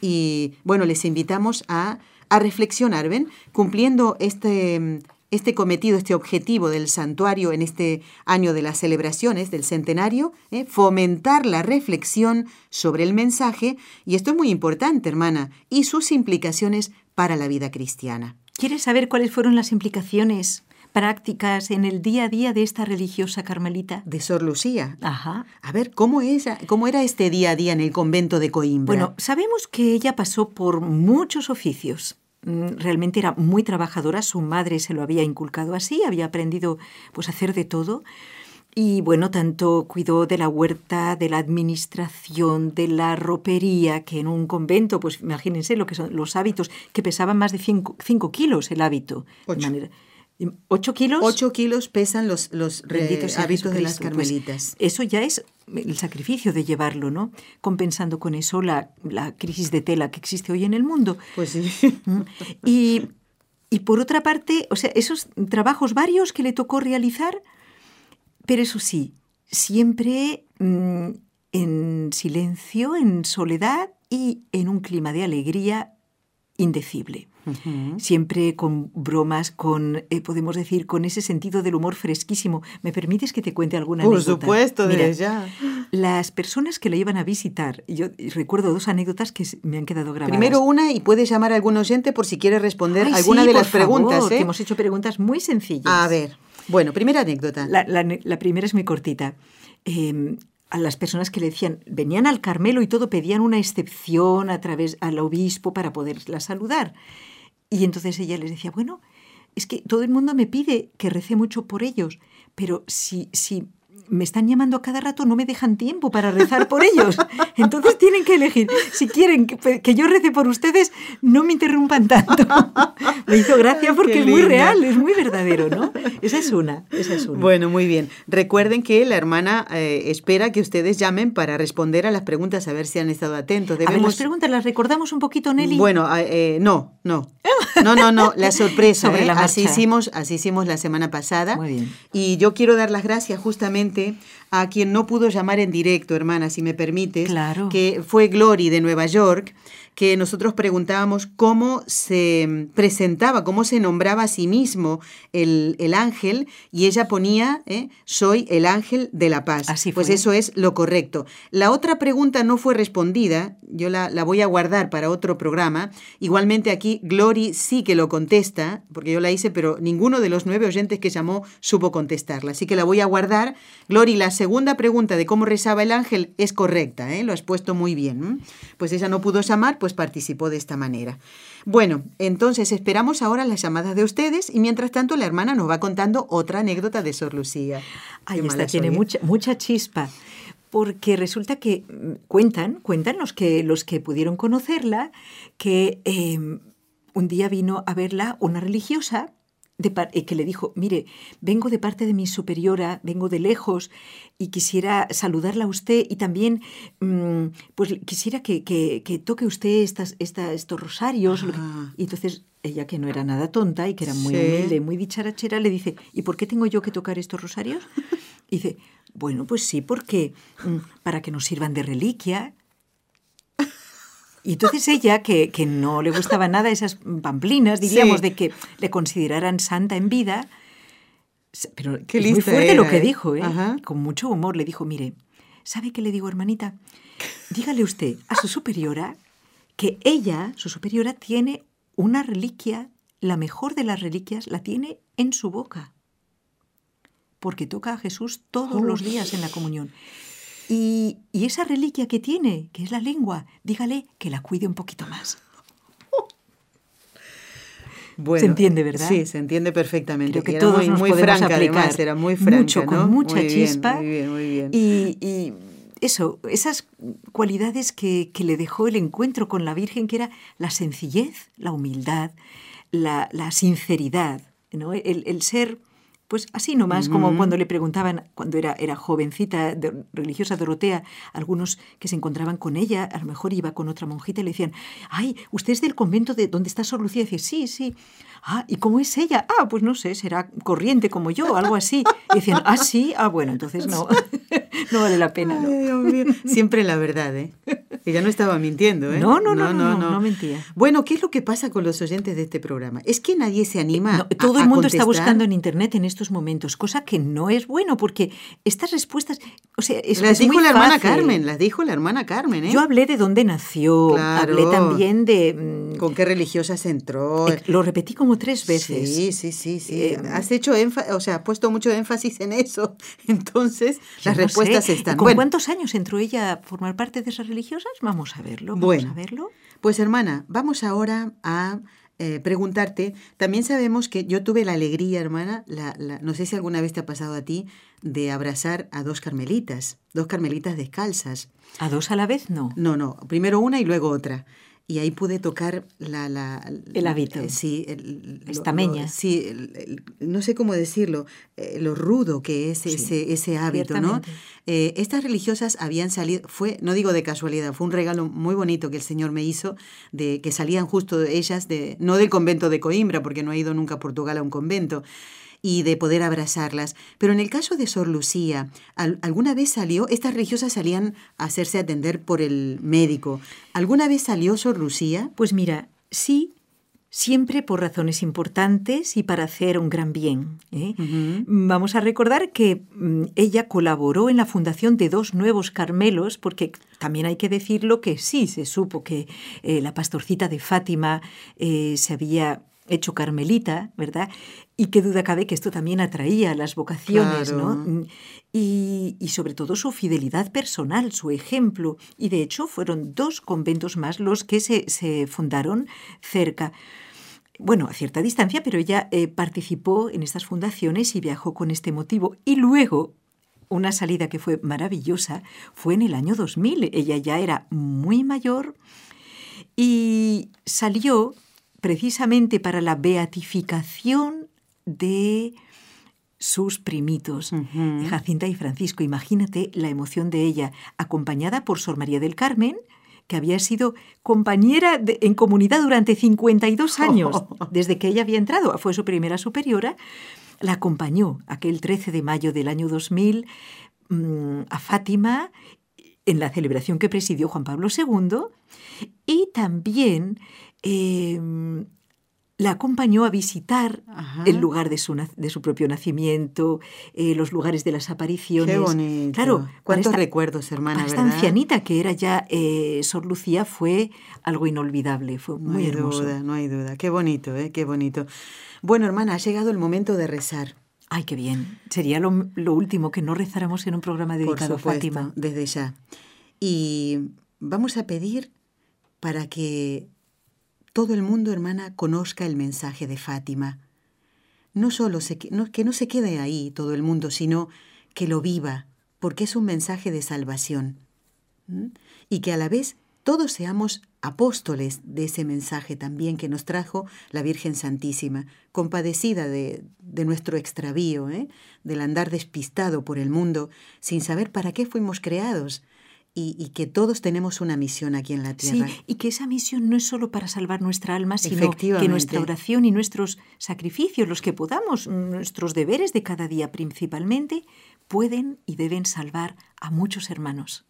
Y bueno, les invitamos a, a reflexionar, ¿ven? Cumpliendo este, este cometido, este objetivo del santuario en este año de las celebraciones del centenario, ¿eh? fomentar la reflexión sobre el mensaje, y esto es muy importante, hermana, y sus implicaciones para la vida cristiana. ¿Quieres saber cuáles fueron las implicaciones prácticas en el día a día de esta religiosa carmelita? De Sor Lucía. Ajá. A ver, ¿cómo, es, ¿cómo era este día a día en el convento de Coimbra? Bueno, sabemos que ella pasó por muchos oficios. Mm, realmente era muy trabajadora, su madre se lo había inculcado así, había aprendido pues a hacer de todo. Y bueno, tanto cuidó de la huerta, de la administración, de la ropería, que en un convento, pues imagínense lo que son los hábitos, que pesaban más de 5 kilos el hábito. ¿Ocho kilos? Ocho kilos pesan los, los hábitos de las pues, carmelitas. eso ya es el sacrificio de llevarlo, ¿no? Compensando con eso la, crisis de tela que existe hoy en el mundo. Pues sí. Mm. Y, y por otra parte, o sea, esos trabajos varios que le tocó realizar, pero eso sí, siempre mm, en silencio, en soledad y en un clima de alegría indecible. Siempre con bromas, con, eh, podemos decir, con ese sentido del humor fresquísimo. ¿Me permites que te cuente alguna Por anécdota? Por supuesto, Mira, ya. Las personas que la iban a visitar, yo recuerdo dos anécdotas que me han quedado grabadas. Primero una y puedes llamar a algún oyente por si quiere responder alguna de las preguntas. ¿eh? Que hemos hecho preguntas muy sencillas. A ver, bueno, primera anécdota. La, primera es muy cortita. Em, a las personas que le decían, venían al Carmelo y todo, pedían una excepción a través al obispo para poderla saludar. Y entonces ella les decía, bueno, es que todo el mundo me pide que rece mucho por ellos, pero si, si me están llamando a cada rato, no me dejan tiempo para rezar por ellos. Entonces tienen que elegir. Si quieren que, yo rece por ustedes, no me interrumpan tanto. Me hizo gracia porque es muy real, es muy verdadero, ¿no? Esa es una, esa es una. Bueno, muy bien. Recuerden que la hermana eh, espera que ustedes llamen para responder a las preguntas, a ver si han estado atentos. Debemos... A ver, las preguntas las recordamos un poquito, Nelly. Bueno, eh, no, no. No, no, no, la sorpresa. Sobre ¿eh? la así, hicimos, así hicimos la semana pasada. Muy bien. Y yo quiero dar las gracias justamente a quien no pudo llamar en directo, hermana, si me permites, que fue Glory de Nueva York, que nosotros preguntábamos cómo se presentaba, cómo se nombraba a sí mismo el, ángel, y ella ponía, ¿eh? soy el ángel de la paz. Así Pues eso es lo correcto. La otra pregunta no fue respondida, yo la, la, voy a guardar para otro programa. Igualmente aquí Glory sí que lo contesta, porque yo la hice, pero ninguno de los nueve oyentes que llamó supo contestarla, así que la voy a guardar. Glory, la segunda pregunta de cómo rezaba el ángel es correcta, ¿eh? lo has puesto muy bien. Pues ella no pudo llamar, pues participó de esta manera. Bueno, entonces esperamos ahora las llamadas de ustedes y mientras tanto la hermana nos va contando otra anécdota de Sor Lucía. Ay, esta tiene mucha, mucha chispa porque resulta que mm, cuentan, cuentan los que, los que pudieron conocerla, que em, un día vino a verla una religiosa eh, que le dijo, mire, vengo de parte de mi superiora, vengo de lejos y quisiera saludarla a usted y también mm, pues quisiera que, toque usted estas, estos rosarios. Y entonces ella, que no era nada tonta y que era muy humilde, muy dicharachera, le dice, ¿y por qué tengo yo que tocar estos rosarios? Y dice, bueno, pues sí, porque mm, para que nos sirvan de reliquia, y entonces ella, que, no le gustaba nada esas pamplinas, diríamos, de que le consideraran santa en vida, pero Qué es muy fuerte lo que ¿eh? dijo, ¿eh? con mucho humor, le dijo, mire, ¿sabe qué le digo, hermanita? Dígale usted a su superiora que ella, su superiora, tiene una reliquia, la mejor de las reliquias, la tiene en su boca, porque toca a Jesús todos los días en la comunión. Y, esa reliquia que tiene, que es la lengua, dígale que la cuide un poquito más. se entiende, ¿verdad? Sí, se entiende perfectamente. Creo que todos muy, nos muy franca, además, era muy franca, mucho, con mucha chispa. muy bien, muy bien. Y, eso, esas cualidades que, le dejó el encuentro con la Virgen, que era la sencillez, la humildad, la, sinceridad, ¿no? el ser pues así nomás, como cuando le preguntaban, cuando era, era jovencita, religiosa Dorotea, algunos que se encontraban con ella, a lo mejor iba con otra monjita y le decían, ay, ¿usted es del convento de donde está Sor Lucía? Y decía, sí, sí. Ah, ¿y cómo es ella? Ah, pues no sé, será corriente como yo, algo así. Y decían, ah, sí, ah, bueno, entonces no, no vale la pena. Siempre la verdad, ¿eh? Ella no estaba mintiendo, ¿eh? No no no, no, no, no, mentía. Bueno, ¿qué es lo que pasa con los oyentes de este programa? Es que nadie se anima. todo el mundo está buscando en Internet en estos momentos, cosa que no es bueno, porque estas respuestas, o sea, es, las dijo la hermana Carmen, las dijo la hermana Carmen, ¿eh? Yo hablé de dónde nació, hablé también de... Mm, ¿Con qué religiosas entró? Eh, lo repetí como tres veces. Sí, sí, sí, sí. Eh, has hecho énfasis, o sea, has puesto mucho énfasis en eso. Entonces, las respuestas están. ¿Con cuántos años entró ella a formar parte de esas religiosas? Vamos a verlo. Vamos a verlo. Pues hermana, vamos ahora a eh, preguntarte, también sabemos que yo tuve la alegría, hermana, la, no sé si alguna vez te ha pasado a ti, de abrazar a dos carmelitas, dos carmelitas descalzas. ¿A dos a la vez? No. No, no, primero una y luego otra y ahí pude tocar la... la el hábito. Eh, sí. El, Estameña. sí, no sé cómo decirlo, eh, lo rudo que es ese, ese hábito, ¿no? Eh, estas religiosas habían salido, fue, no digo de casualidad, fue un regalo muy bonito que el Señor me hizo, de que salían justo ellas, de, no del convento de Coimbra, porque no he ido nunca a Portugal a un convento, y de poder abrazarlas. Pero en el caso de Sor Lucía, ¿alguna vez salió? Estas religiosas salían a hacerse atender por el médico. ¿Alguna vez salió Sor Lucía? Pues mira, sí, siempre por razones importantes y para hacer un gran bien. ¿eh? Vamos a recordar que mm, ella colaboró en la fundación de dos nuevos Carmelos, porque también hay que decirlo que sí se supo que eh, la pastorcita de Fátima eh, se había hecho carmelita, ¿verdad? Y qué duda cabe que esto también atraía las vocaciones, ¿no? Mm, y, sobre todo su fidelidad personal, su ejemplo. Y de hecho fueron dos conventos más los que se, fundaron cerca. bueno, a cierta distancia, pero ella eh, participó en estas fundaciones y viajó con este motivo. Y luego, una salida que fue maravillosa fue en el año 2000. Ella ya era muy mayor y salió precisamente para la beatificación de sus primitos, Jacinta y Francisco. Imagínate la emoción de ella, acompañada por Sor María del Carmen, que había sido compañera en comunidad durante 52 años, desde que ella había entrado, fue su primera superiora, la acompañó aquel 13 de mayo del año 2000 mm, a Fátima en la celebración que presidió Juan Pablo II y también em, la acompañó a visitar el lugar de su, de su propio nacimiento, eh, los lugares de las apariciones. Qué bonito. Claro, cuántos recuerdos, hermana. Esta ancianita que era ya eh, Sor Lucía fue algo inolvidable, fue muy no hay hermoso. Duda, no hay duda, qué bonito, ¿eh? qué bonito. Bueno, hermana, ha llegado el momento de rezar. Ay, qué bien. Sería lo, último que no rezáramos en un programa dedicado a Fátima. Desde ya. Y vamos a pedir para que todo el mundo, hermana, conozca el mensaje de Fátima. No solo que no se quede ahí todo el mundo, sino que lo viva, porque es un mensaje de salvación. Y que a la vez todos seamos apóstoles de ese mensaje también que nos trajo la Virgen Santísima, compadecida de, nuestro extravío, ¿eh? del andar despistado por el mundo, sin saber para qué fuimos creados, y, que todos tenemos una misión aquí en la tierra. Sí, y que esa misión no es solo para salvar nuestra alma, sino que nuestra oración y nuestros sacrificios, los que podamos, nuestros deberes de cada día principalmente, pueden y deben salvar a muchos hermanos.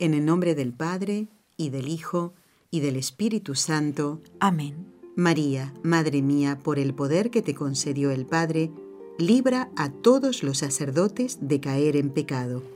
En el nombre del Padre, y del Hijo, y del Espíritu Santo. Amén. María, Madre mía, por el poder que te concedió el Padre, libra a todos los sacerdotes de caer en pecado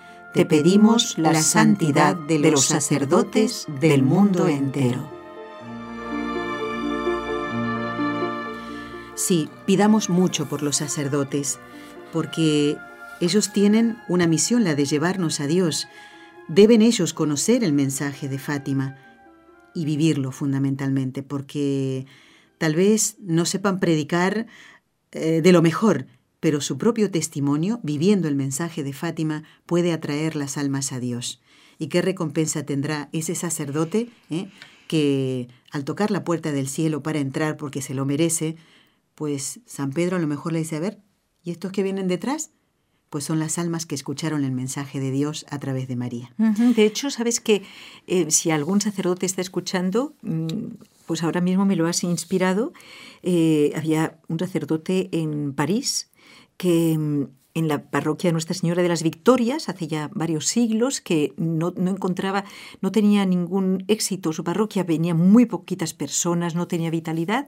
te pedimos la santidad de los sacerdotes del mundo entero. Sí, pidamos mucho por los sacerdotes, porque ellos tienen una misión, la de llevarnos a Dios. Deben ellos conocer el mensaje de Fátima y vivirlo fundamentalmente, porque tal vez no sepan predicar eh, de lo mejor, pero su propio testimonio, viviendo el mensaje de Fátima, puede atraer las almas a Dios. ¿Y qué recompensa tendrá ese sacerdote eh, que al tocar la puerta del cielo para entrar porque se lo merece, pues San Pedro a lo mejor le dice, a ver, ¿y estos que vienen detrás? Pues son las almas que escucharon el mensaje de Dios a través de María. De hecho, sabes que eh, si algún sacerdote está escuchando, mm, pues ahora mismo me lo has inspirado. Eh, había un sacerdote en París que mm, en la parroquia de Nuestra Señora de las Victorias, hace ya varios siglos, que no, encontraba, no tenía ningún éxito su parroquia, venían muy poquitas personas, no tenía vitalidad,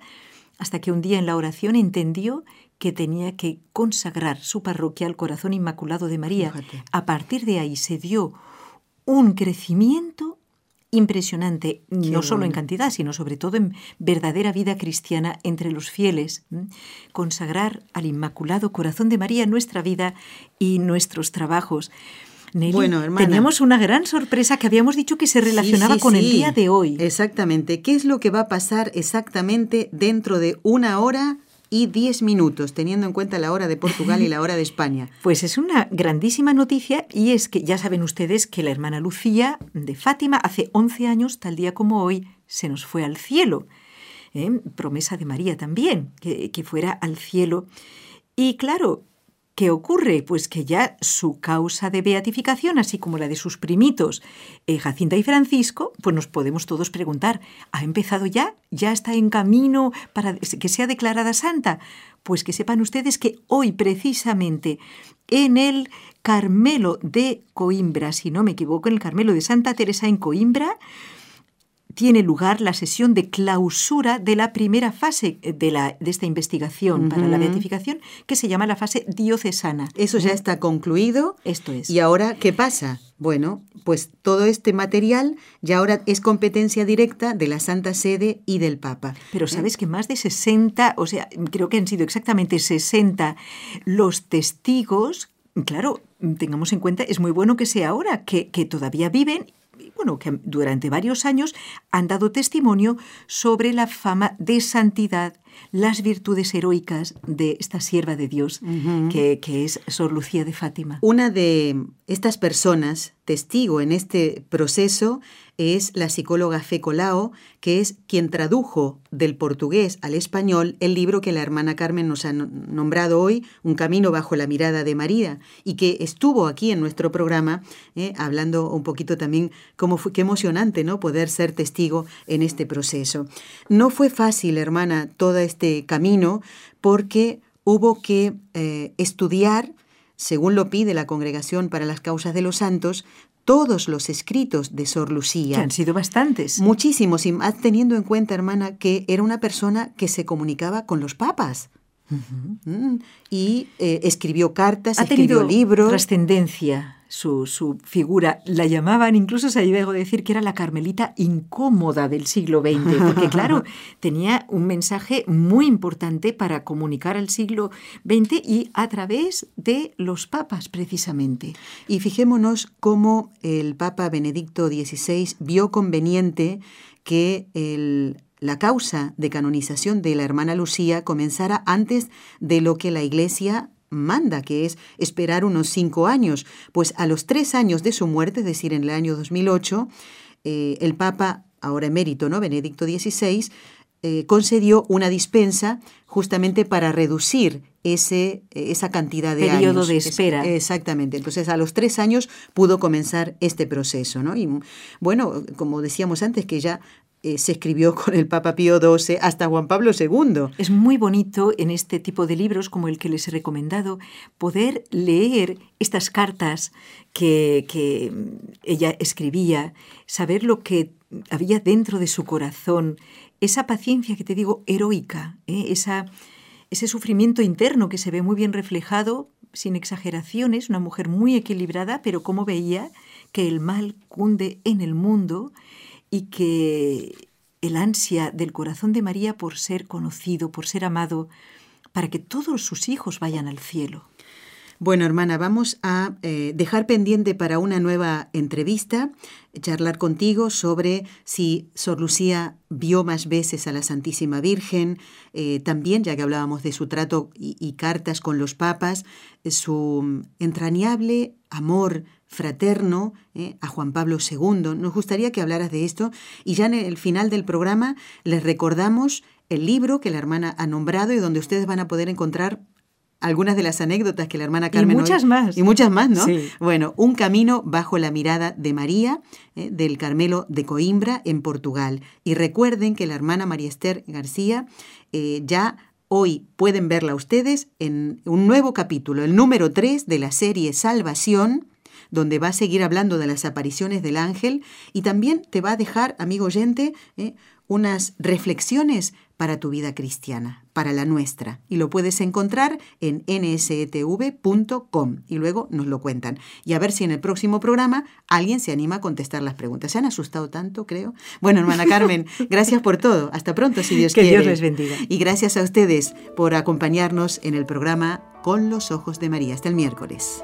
hasta que un día en la oración entendió que tenía que consagrar su parroquia al corazón inmaculado de María. A partir de ahí se dio un crecimiento impresionante, no solo en cantidad, sino sobre todo en verdadera vida cristiana entre los fieles. Consagrar al Inmaculado Corazón de María nuestra vida y nuestros trabajos. bueno, hermana, teníamos una gran sorpresa que habíamos dicho que se relacionaba con el día de hoy. Exactamente. ¿Qué es lo que va a pasar exactamente dentro de una hora y 10 minutos, teniendo en cuenta la hora de Portugal y la hora de España. Pues es una grandísima noticia y es que ya saben ustedes que la hermana Lucía de Fátima hace 11 años, tal día como hoy, se nos fue al cielo. ¿eh? Promesa de María también, que, que fuera al cielo. Y claro, ¿Qué ocurre? Pues que ya su causa de beatificación, así como la de sus primitos, eh, Jacinta y Francisco, pues nos podemos todos preguntar, ¿ha empezado ya? ¿Ya está en camino para que sea declarada santa? Pues que sepan ustedes que hoy precisamente en el Carmelo de Coimbra, si no me equivoco, en el Carmelo de Santa Teresa en Coimbra, tiene lugar la sesión de clausura de la primera fase de, la, de esta investigación para la beatificación, que se llama la fase diocesana. Eso ya está concluido. Esto es. ¿Y ahora qué pasa? Bueno, pues todo este material ya ahora es competencia directa de la Santa Sede y del Papa. Pero ¿eh? sabes que más de 60, o sea, creo que han sido exactamente 60 los testigos Claro, tengamos en cuenta, es muy bueno que sea ahora, que, que todavía viven bueno, que durante varios años han dado testimonio sobre la fama de santidad, las virtudes heroicas de esta sierva de Dios, que, que, es Sor Lucía de Fátima. Una de estas personas, testigo en este proceso, es la psicóloga Fecolao, que es quien tradujo del portugués al español el libro que la hermana Carmen nos ha nombrado hoy, Un camino bajo la mirada de María, y que estuvo aquí en nuestro programa eh, hablando un poquito también cómo fue, qué emocionante ¿no? poder ser testigo en este proceso. No fue fácil, hermana, todo este camino, porque hubo que eh, estudiar según lo pide la Congregación para las Causas de los Santos, todos los escritos de Sor Lucía. Que han sido bastantes. Muchísimos, y más teniendo en cuenta, hermana, que era una persona que se comunicaba con los papas. Mm. Y eh, escribió cartas, ha escribió tenido libros. Trascendencia su, figura. La llamaban, incluso se llegó a decir que era la Carmelita incómoda del siglo XX, porque claro, tenía un mensaje muy importante para comunicar al siglo XX y a través de los papas, precisamente. Y fijémonos cómo el Papa Benedicto XVI vio conveniente que el la causa de canonización de la hermana Lucía comenzara antes de lo que la Iglesia manda, que es esperar unos cinco años, pues a los tres años de su muerte, es decir, en el año 2008, eh, el Papa, ahora emérito, ¿no? Benedicto XVI, eh, concedió una dispensa justamente para reducir ese, esa cantidad de Periodo de espera. exactamente. Entonces, a los tres años pudo comenzar este proceso, ¿no? Y bueno, como decíamos antes, que ya eh, se escribió con el Papa Pío XII hasta Juan Pablo II. Es muy bonito en este tipo de libros como el que les he recomendado poder leer estas cartas que, ella escribía, saber lo que había dentro de su corazón, esa paciencia que te digo heroica, ¿eh? esa, ese sufrimiento interno que se ve muy bien reflejado, sin exageraciones, una mujer muy equilibrada, pero como veía que el mal cunde en el mundo y que el ansia del corazón de María por ser conocido, por ser amado, para que todos sus hijos vayan al cielo. Bueno, hermana, vamos a eh, dejar pendiente para una nueva entrevista, charlar contigo sobre si Sor Lucía vio más veces a la Santísima Virgen, eh, también, ya que hablábamos de su trato y, y cartas con los papas, su entrañable amor fraterno eh, a Juan Pablo II. Nos gustaría que hablaras de esto y ya en el final del programa les recordamos el libro que la hermana ha nombrado y donde ustedes van a poder encontrar algunas de las anécdotas que la hermana Carmen... Y muchas más. Y muchas más, ¿no? Bueno, Un camino bajo la mirada de María, eh, del Carmelo de Coimbra, en Portugal. Y recuerden que la hermana María Esther García eh, ya hoy pueden verla ustedes en un nuevo capítulo, el número 3 de la serie Salvación, donde va a seguir hablando de las apariciones del ángel y también te va a dejar, amigo oyente, eh, unas reflexiones para tu vida cristiana, para la nuestra. Y lo puedes encontrar en nsetv.com y luego nos lo cuentan. Y a ver si en el próximo programa alguien se anima a contestar las preguntas. ¿Se han asustado tanto, creo? Bueno, hermana Carmen, gracias por todo. Hasta pronto, si Dios quiere. Que Dios les bendiga. Y gracias a ustedes por acompañarnos en el programa Con los Ojos de María. Hasta el miércoles.